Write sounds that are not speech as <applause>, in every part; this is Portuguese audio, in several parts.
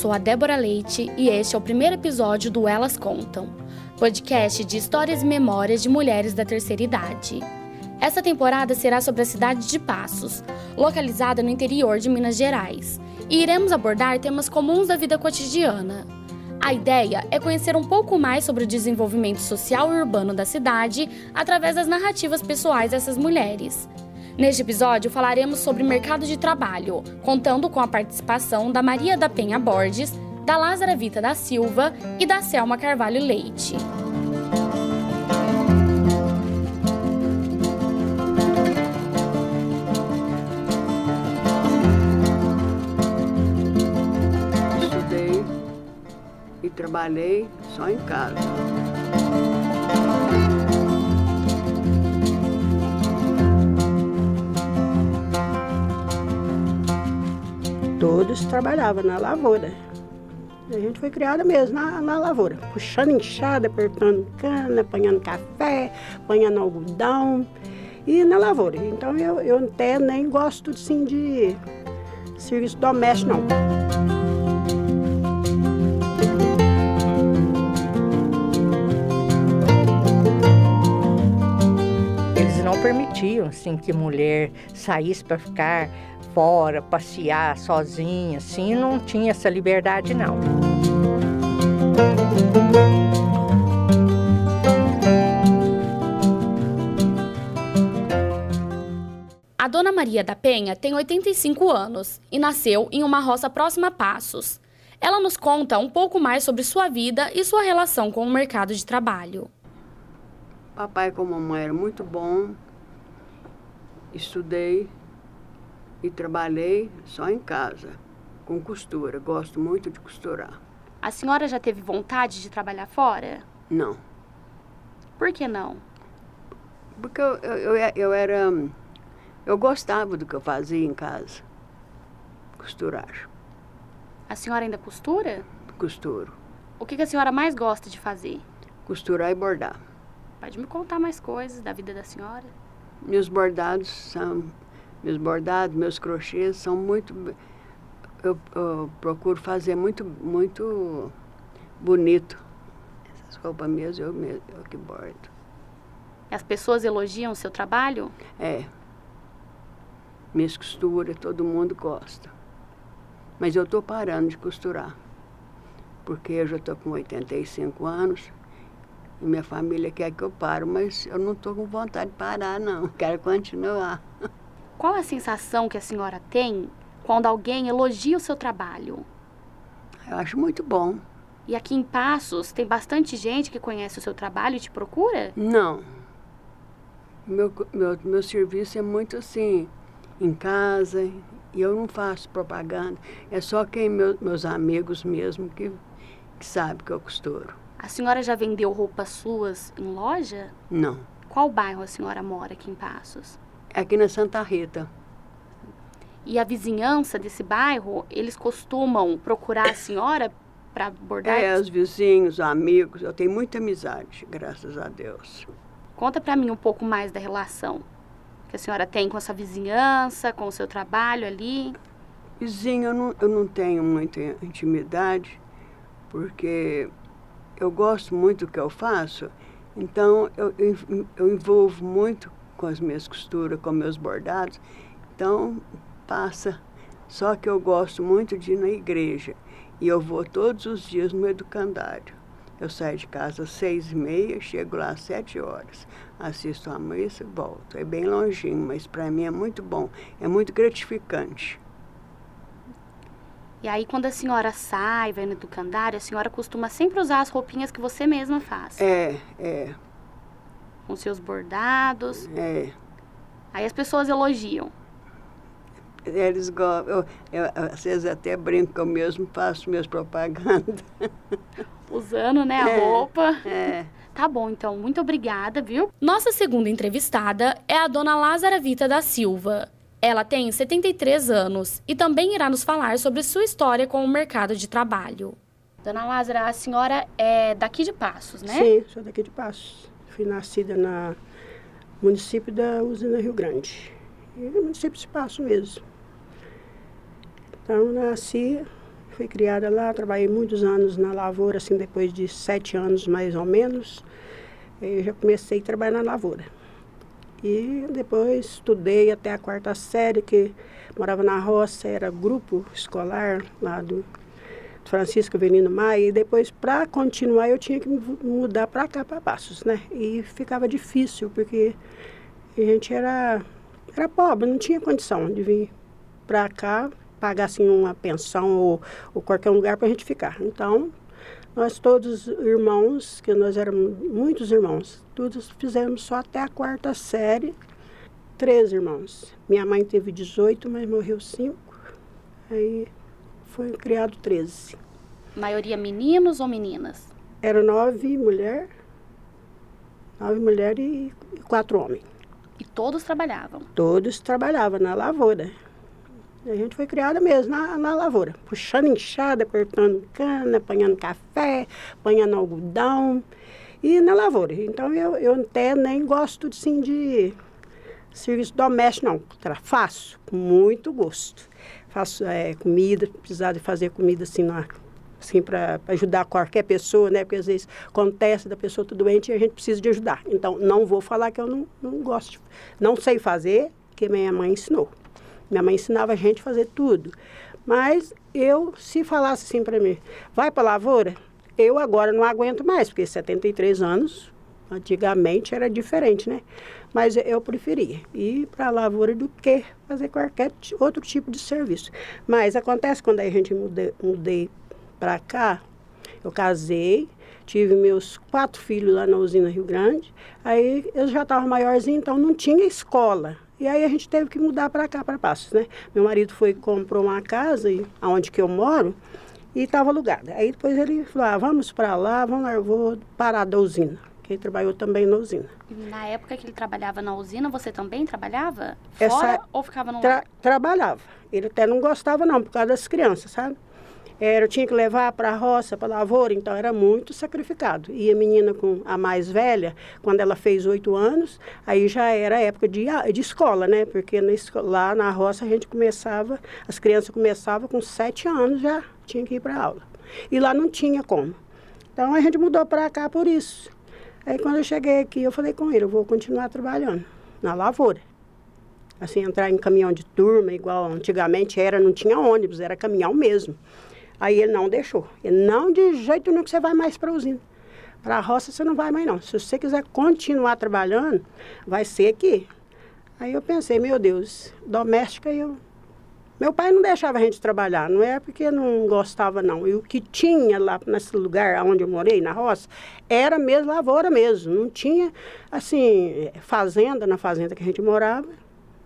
Sou a Débora Leite e este é o primeiro episódio do Elas Contam, podcast de histórias e memórias de mulheres da terceira idade. Essa temporada será sobre a cidade de Passos, localizada no interior de Minas Gerais, e iremos abordar temas comuns da vida cotidiana. A ideia é conhecer um pouco mais sobre o desenvolvimento social e urbano da cidade através das narrativas pessoais dessas mulheres. Neste episódio falaremos sobre mercado de trabalho, contando com a participação da Maria da Penha Borges, da Lázara Vita da Silva e da Selma Carvalho Leite. Estudei e trabalhei só em casa. Todos trabalhavam na lavoura. A gente foi criada mesmo na, na lavoura, puxando enxada, apertando cana, apanhando café, apanhando algodão e na lavoura. Então eu, eu até nem gosto assim, de serviço doméstico, não. Eles não permitiam assim que mulher saísse para ficar fora, passear sozinha, assim, não tinha essa liberdade não. A dona Maria da Penha tem 85 anos e nasceu em uma roça próxima a Passos. Ela nos conta um pouco mais sobre sua vida e sua relação com o mercado de trabalho. Papai com mamãe era muito bom. Estudei e trabalhei só em casa, com costura. Gosto muito de costurar. A senhora já teve vontade de trabalhar fora? Não, Por que não? porque eu, eu, eu, eu era. Eu gostava do que eu fazia em casa. Costurar, A senhora ainda costura? costuro. O que que a senhora mais gosta de fazer? Costurar e bordar. Pode me contar mais coisas da vida da senhora? Meus bordados são. Meus bordados, meus crochês são muito. Eu, eu procuro fazer muito, muito bonito. Essas roupas minhas eu, mesmo, eu que bordo. As pessoas elogiam o seu trabalho? É. Minhas costuras, todo mundo gosta. Mas eu estou parando de costurar. Porque eu já estou com 85 anos e minha família quer que eu pare, mas eu não estou com vontade de parar, não. <laughs> Quero continuar. Qual a sensação que a senhora tem quando alguém elogia o seu trabalho? Eu acho muito bom. E aqui em Passos tem bastante gente que conhece o seu trabalho e te procura? Não. Meu, meu, meu serviço é muito assim, em casa, e eu não faço propaganda. É só quem meu, meus amigos mesmo que, que sabe que eu costuro. A senhora já vendeu roupas suas em loja? Não. Qual bairro a senhora mora aqui em Passos? Aqui na Santa Rita. E a vizinhança desse bairro, eles costumam procurar a senhora para bordar? É, os vizinhos, amigos, eu tenho muita amizade, graças a Deus. Conta para mim um pouco mais da relação que a senhora tem com essa vizinhança, com o seu trabalho ali. Vizinho, eu não, eu não tenho muita intimidade, porque eu gosto muito do que eu faço, então eu, eu, eu envolvo muito com as minhas costuras, com meus bordados, então passa. Só que eu gosto muito de ir na igreja e eu vou todos os dias no educandário. Eu saio de casa às seis e meia, chego lá às sete horas, assisto a missa e volto. É bem longinho, mas para mim é muito bom, é muito gratificante. E aí, quando a senhora sai, vai no educandário, a senhora costuma sempre usar as roupinhas que você mesma faz. É, é, Com seus bordados. é. Aí as pessoas elogiam. Eles gostam. Às vezes até brinco que eu mesmo faço minhas propagandas. <laughs> Usando, né, a É. roupa. É. <laughs> Tá bom, então, muito obrigada, viu? Nossa segunda entrevistada é a dona Lázara Vita da Silva. Ela tem 73 anos e também irá nos falar sobre sua história com o mercado de trabalho. Dona Lázara, a senhora é daqui de Passos, né? Sim, sou daqui de Passos. Fui nascida no município da Usina Rio Grande. E é município de Passos mesmo. Então, nasci Fui criada lá, trabalhei muitos anos na lavoura, assim, depois de sete anos mais ou menos. Eu já comecei a trabalhar na lavoura. E depois estudei até a quarta série, que morava na roça, era grupo escolar lá do Francisco Avelino Maia. E depois, para continuar, eu tinha que mudar para cá, para Passos, né? E ficava difícil, porque a gente era, era pobre, não tinha condição de vir para cá, pagar assim uma pensão ou, ou qualquer lugar para a gente ficar. Então, nós todos irmãos, que nós éramos muitos irmãos, todos fizemos só até a quarta série, três irmãos. Minha mãe teve 18, mas morreu cinco. Aí foi criado 13. Maioria meninos ou meninas? Eram nove mulheres, nove mulheres e quatro homens. E todos trabalhavam? Todos trabalhavam na lavoura. A gente foi criada mesmo na, na lavoura, puxando enxada, cortando cana, apanhando café, apanhando algodão e na lavoura. Então eu, eu até nem gosto assim, de serviço doméstico, não. Faço com muito gosto. Faço é, comida, precisar de fazer comida assim, na, assim para ajudar qualquer pessoa, né? Porque às vezes acontece da pessoa estar doente e a gente precisa de ajudar. Então não vou falar que eu não, não gosto, não sei fazer, que minha mãe ensinou. Minha mãe ensinava a gente a fazer tudo. Mas eu, se falasse assim para mim, vai para a lavoura, eu agora não aguento mais, porque 73 anos, antigamente era diferente, né? Mas eu preferia ir para a lavoura do que fazer qualquer outro tipo de serviço. Mas acontece quando a gente mudei, mudei para cá, eu casei, tive meus quatro filhos lá na usina Rio Grande, aí eu já estava maiorzinho, então não tinha escola. E aí a gente teve que mudar para cá, para Passos, né? Meu marido foi comprou uma casa e, onde que eu moro e estava alugada. Aí depois ele falou, ah, vamos para lá, vamos lá, eu vou parar da usina. Que ele trabalhou também na usina. Na época que ele trabalhava na usina, você também trabalhava? Fora Essa, ou ficava no tra Trabalhava. Ele até não gostava não, por causa das crianças, sabe? Era, eu tinha que levar para a roça, para a lavoura, então era muito sacrificado. E a menina com a mais velha, quando ela fez oito anos, aí já era época de, de escola, né? Porque na, lá na roça a gente começava, as crianças começavam com sete anos já tinha que ir para aula. E lá não tinha como. Então a gente mudou para cá por isso. Aí quando eu cheguei aqui, eu falei com ele, eu vou continuar trabalhando na lavoura. Assim, entrar em caminhão de turma, igual antigamente era, não tinha ônibus, era caminhão mesmo. Aí ele não deixou. Ele não de jeito nenhum que você vai mais para a usina. Para a roça você não vai mais não. Se você quiser continuar trabalhando, vai ser aqui. Aí eu pensei, meu Deus, doméstica eu. Meu pai não deixava a gente trabalhar, não é porque não gostava não. E o que tinha lá nesse lugar onde eu morei, na roça, era mesmo lavoura mesmo. Não tinha, assim, fazenda na fazenda que a gente morava.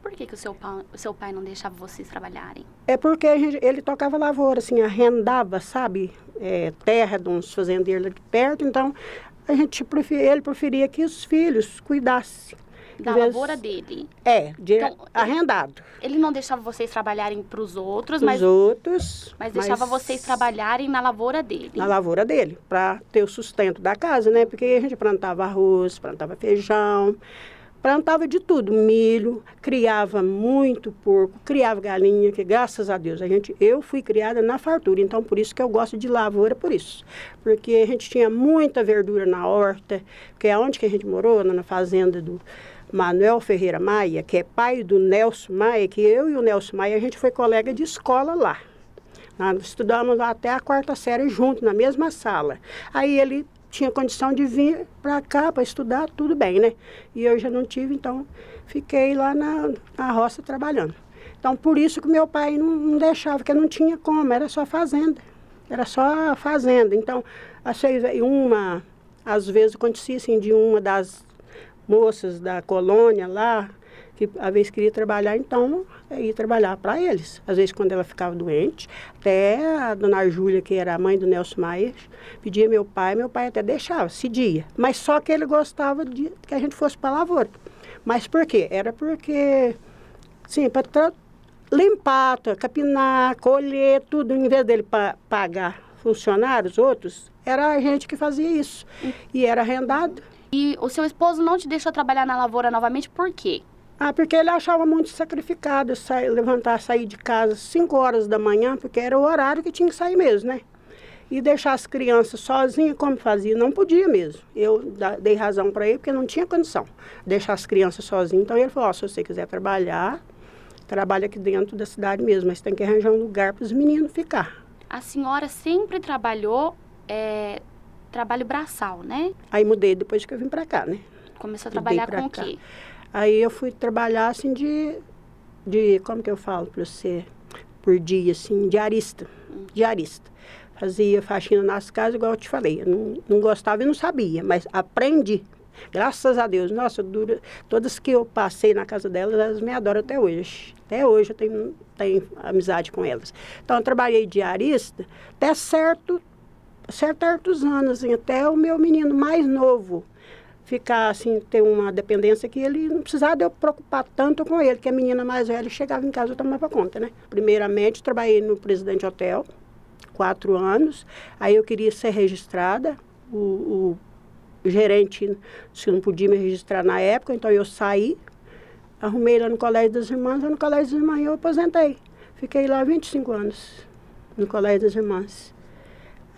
Por que, que o, seu pai, o seu pai não deixava vocês trabalharem? É porque gente, ele tocava lavoura, assim, arrendava, sabe, é, terra de uns fazendeiros de perto, então a gente preferia, ele preferia que os filhos cuidassem. Da lavoura dele? É, de então, arrendado. Ele, ele não deixava vocês trabalharem para os outros, mas... Os outros. Mas deixava mas, vocês trabalharem na lavoura dele. Na lavoura dele, para ter o sustento da casa, né? Porque a gente plantava arroz, plantava feijão, plantava de tudo, milho, criava muito porco, criava galinha, que graças a Deus a gente, eu fui criada na fartura, então por isso que eu gosto de lavoura, por isso. Porque a gente tinha muita verdura na horta, que é onde que a gente morou, na fazenda do Manuel Ferreira Maia, que é pai do Nelson Maia, que eu e o Nelson Maia, a gente foi colega de escola lá. Nós estudamos até a quarta série junto, na mesma sala. Aí ele tinha condição de vir para cá para estudar, tudo bem, né? E eu já não tive, então fiquei lá na, na roça trabalhando. Então, por isso que meu pai não, não deixava, porque não tinha como, era só fazenda. Era só fazenda. Então, achei uma, às vezes acontecia assim, de uma das moças da colônia lá, que às vezes queria trabalhar, então ia trabalhar para eles. Às vezes quando ela ficava doente, até a dona Júlia, que era a mãe do Nelson Maia, pedia meu pai, meu pai até deixava, cedia. Mas só que ele gostava de que a gente fosse para a lavoura. Mas por quê? Era porque, sim, para limpar, capinar, colher, tudo, em vez dele pa pagar funcionários, outros, era a gente que fazia isso. E era arrendado. E o seu esposo não te deixou trabalhar na lavoura novamente por quê? Ah, porque ele achava muito sacrificado sair, levantar, sair de casa 5 horas da manhã, porque era o horário que tinha que sair mesmo, né? E deixar as crianças sozinhas, como fazia, não podia mesmo. Eu dei razão para ele, porque não tinha condição deixar as crianças sozinhas. Então ele falou: oh, se você quiser trabalhar, trabalha aqui dentro da cidade mesmo, mas tem que arranjar um lugar para os meninos ficar. A senhora sempre trabalhou é, trabalho braçal, né? Aí mudei depois que eu vim para cá, né? Começou a trabalhar com o quê? Aí eu fui trabalhar assim de, de como que eu falo para você, por dia, assim, diarista, hum. diarista. Fazia faxina nas casas, igual eu te falei. Eu não, não gostava e não sabia, mas aprendi. Graças a Deus. Nossa, dura, todas que eu passei na casa delas, elas me adoram até hoje. Até hoje eu tenho, tenho amizade com elas. Então, eu trabalhei diarista até certo, certos anos, assim, até o meu menino mais novo ficar assim, ter uma dependência que ele não precisava eu preocupar tanto com ele, que a menina mais velha chegava em casa e tomava conta, né? Primeiramente, trabalhei no Presidente Hotel, quatro anos, aí eu queria ser registrada, o, o gerente se não podia me registrar na época, então eu saí, arrumei lá no Colégio das Irmãs, lá no Colégio das Irmãs eu aposentei. Fiquei lá 25 anos, no Colégio das Irmãs.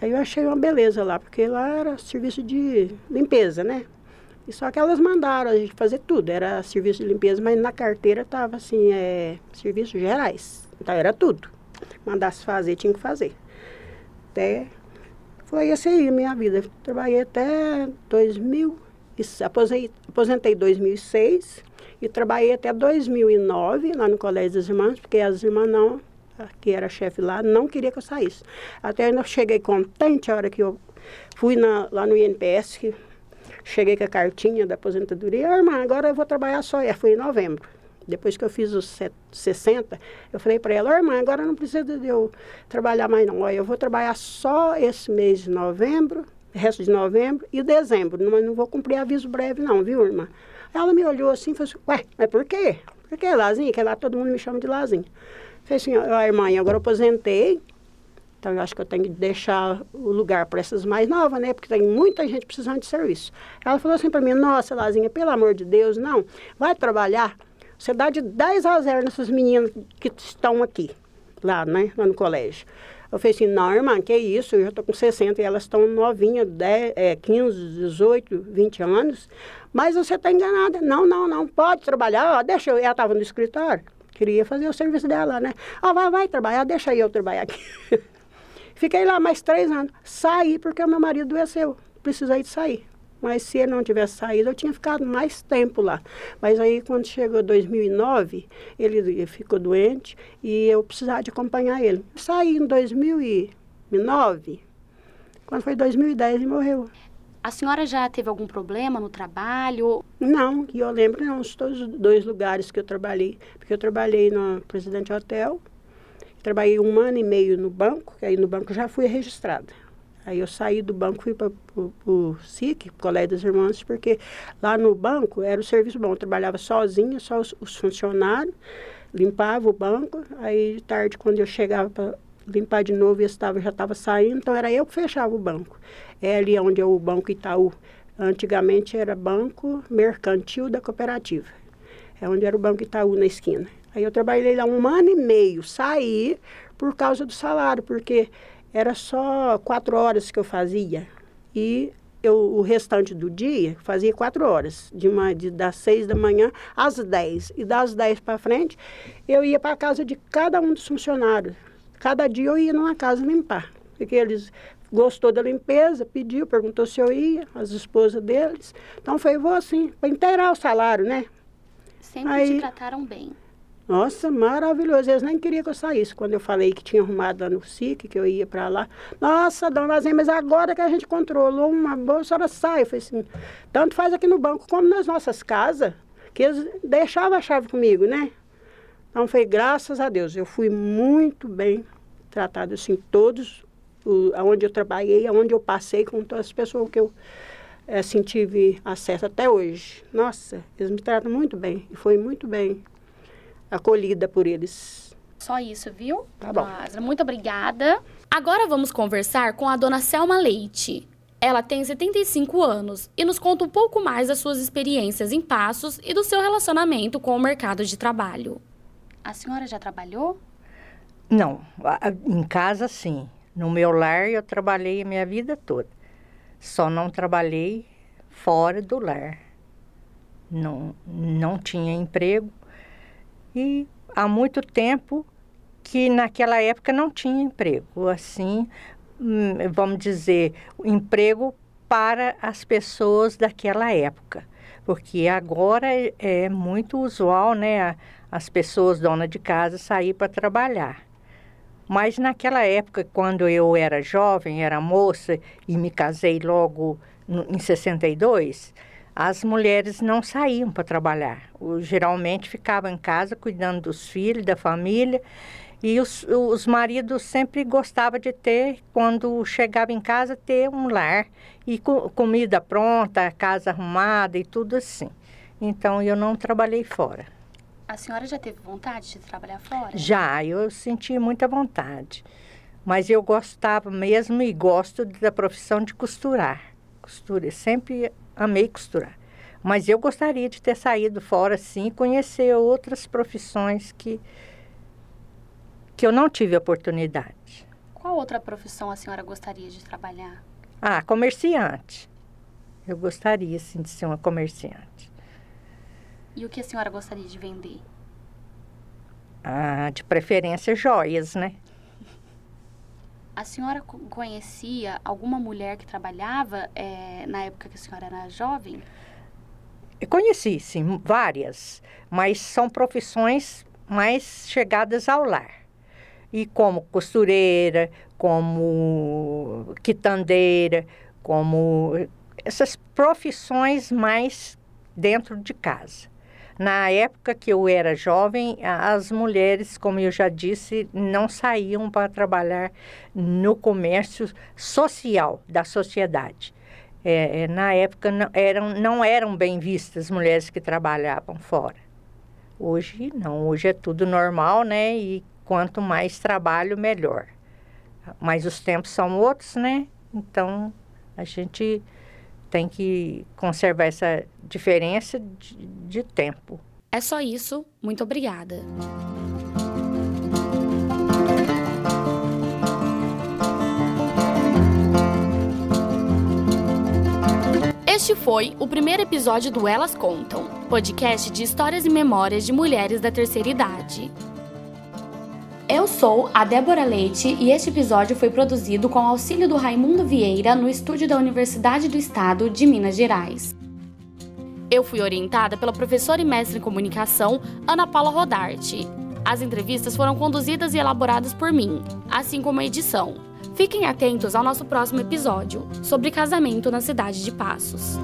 Aí eu achei uma beleza lá, porque lá era serviço de limpeza, né? E só que elas mandaram a gente fazer tudo, era serviço de limpeza, mas na carteira estava assim, é, serviços gerais. Então era tudo. Mandasse fazer, tinha que fazer. Até foi essa aí a minha vida. Trabalhei até 2000, aposentei, aposentei em 2006 e trabalhei até 2009 lá no Colégio das Irmãs, porque as irmãs não, que era chefe lá, não queria que eu saísse. Até eu cheguei contente a hora que eu fui na, lá no INPS, que Cheguei com a cartinha da aposentadoria. Ah, irmã, agora eu vou trabalhar só. É, foi em novembro. Depois que eu fiz os 60, eu falei para ela, irmã, agora não precisa de eu trabalhar mais não. Olha, eu vou trabalhar só esse mês de novembro, resto de novembro e dezembro. Mas não vou cumprir aviso breve não, viu, irmã? Ela me olhou assim e falou assim, ué, mas por quê? Por que Lazinho? Que lá todo mundo me chama de Lazinho. Falei assim, ó, irmã, agora eu aposentei, então, eu acho que eu tenho que deixar o lugar para essas mais novas, né? Porque tem muita gente precisando de serviço. Ela falou assim para mim: Nossa, Lazinha, pelo amor de Deus, não, vai trabalhar. Você dá de 10 a 0 nessas meninas que estão aqui, lá, né? Lá no colégio. Eu falei assim: Não, irmã, que isso? Eu já estou com 60 e elas estão novinhas, 10, é, 15, 18, 20 anos. Mas você está enganada. Não, não, não, pode trabalhar. deixa eu. Ela estava no escritório queria fazer o serviço dela, né? Ah, vai, vai trabalhar, deixa eu trabalhar aqui. <laughs> Fiquei lá mais três anos. Saí porque o meu marido adoeceu. Precisei de sair. Mas se ele não tivesse saído, eu tinha ficado mais tempo lá. Mas aí, quando chegou 2009, ele ficou doente e eu precisava de acompanhar ele. Saí em 2009. Quando foi 2010, ele morreu. A senhora já teve algum problema no trabalho? Não, que eu lembro, não. Os dois lugares que eu trabalhei. Porque eu trabalhei no Presidente Hotel Trabalhei um ano e meio no banco, que aí no banco já fui registrada. Aí eu saí do banco, fui para o SIC, Colégio das Irmãs, porque lá no banco era o serviço bom. Eu trabalhava sozinha, só os, os funcionários, limpava o banco. Aí, tarde, quando eu chegava para limpar de novo, eu estava, já estava saindo, então era eu que fechava o banco. É ali onde é o Banco Itaú. Antigamente era Banco Mercantil da Cooperativa. É onde era o Banco Itaú na esquina. Aí eu trabalhei lá um ano e meio, saí por causa do salário, porque era só quatro horas que eu fazia. E eu, o restante do dia fazia quatro horas, de uma, de, das seis da manhã às dez. E das dez para frente, eu ia para a casa de cada um dos funcionários. Cada dia eu ia numa casa limpar. Porque eles gostou da limpeza, pediu, perguntou se eu ia, as esposas deles. Então foi, vou assim, para inteirar o salário, né? Sempre Aí, te trataram bem. Nossa, maravilhoso. Eles nem queriam que eu saísse. Quando eu falei que tinha arrumado lá no SIC, que eu ia para lá. Nossa, dona Lazinha, mas agora que a gente controlou uma boa, a senhora sai. Eu falei assim, tanto faz aqui no banco como nas nossas casas, que eles deixavam a chave comigo, né? Então foi graças a Deus. Eu fui muito bem tratada, assim, todos, o, onde eu trabalhei, onde eu passei, com todas as pessoas que eu assim, tive acesso até hoje. Nossa, eles me tratam muito bem. E foi muito bem acolhida por eles. Só isso, viu? Tá bom. Muito obrigada. Agora vamos conversar com a dona Selma Leite. Ela tem 75 anos e nos conta um pouco mais das suas experiências em Passos e do seu relacionamento com o mercado de trabalho. A senhora já trabalhou? Não, em casa sim. No meu lar eu trabalhei a minha vida toda. Só não trabalhei fora do lar. Não, não tinha emprego. E há muito tempo que naquela época não tinha emprego. Assim, hum, vamos dizer, emprego para as pessoas daquela época. Porque agora é, é muito usual, né, as pessoas donas de casa sair para trabalhar. Mas naquela época, quando eu era jovem, era moça e me casei logo no, em 62, as mulheres não saíam para trabalhar. Geralmente ficavam em casa cuidando dos filhos, da família. E os, os maridos sempre gostavam de ter, quando chegava em casa, ter um lar e co comida pronta, casa arrumada e tudo assim. Então eu não trabalhei fora. A senhora já teve vontade de trabalhar fora? Já, eu senti muita vontade. Mas eu gostava mesmo e gosto da profissão de costurar. Costura, sempre amei costurar. Mas eu gostaria de ter saído fora, sim, conhecer outras profissões que, que eu não tive oportunidade. Qual outra profissão a senhora gostaria de trabalhar? Ah, comerciante. Eu gostaria, sim, de ser uma comerciante. E o que a senhora gostaria de vender? Ah, de preferência joias, né? A senhora conhecia alguma mulher que trabalhava é, na época que a senhora era jovem? Eu conheci, sim, várias, mas são profissões mais chegadas ao lar. E como costureira, como quitandeira, como essas profissões mais dentro de casa. Na época que eu era jovem, as mulheres, como eu já disse, não saíam para trabalhar no comércio social da sociedade. É, é na época não eram, não eram bem vistas mulheres que trabalhavam fora. Hoje não, hoje é tudo normal, né? E quanto mais trabalho, melhor. Mas os tempos são outros, né? Então a gente tem que conservar essa diferença de, de tempo. É só isso. Muito obrigada. Este foi o primeiro episódio do Elas Contam, podcast de histórias e memórias de mulheres da terceira idade. Eu sou a Débora Leite e este episódio foi produzido com auxílio do Raimundo Vieira no estúdio da Universidade do Estado de Minas Gerais. Eu fui orientada pela professora e mestre em comunicação Ana Paula Rodarte. As entrevistas foram conduzidas e elaboradas por mim, assim como a edição. Fiquem atentos ao nosso próximo episódio sobre casamento na cidade de Passos.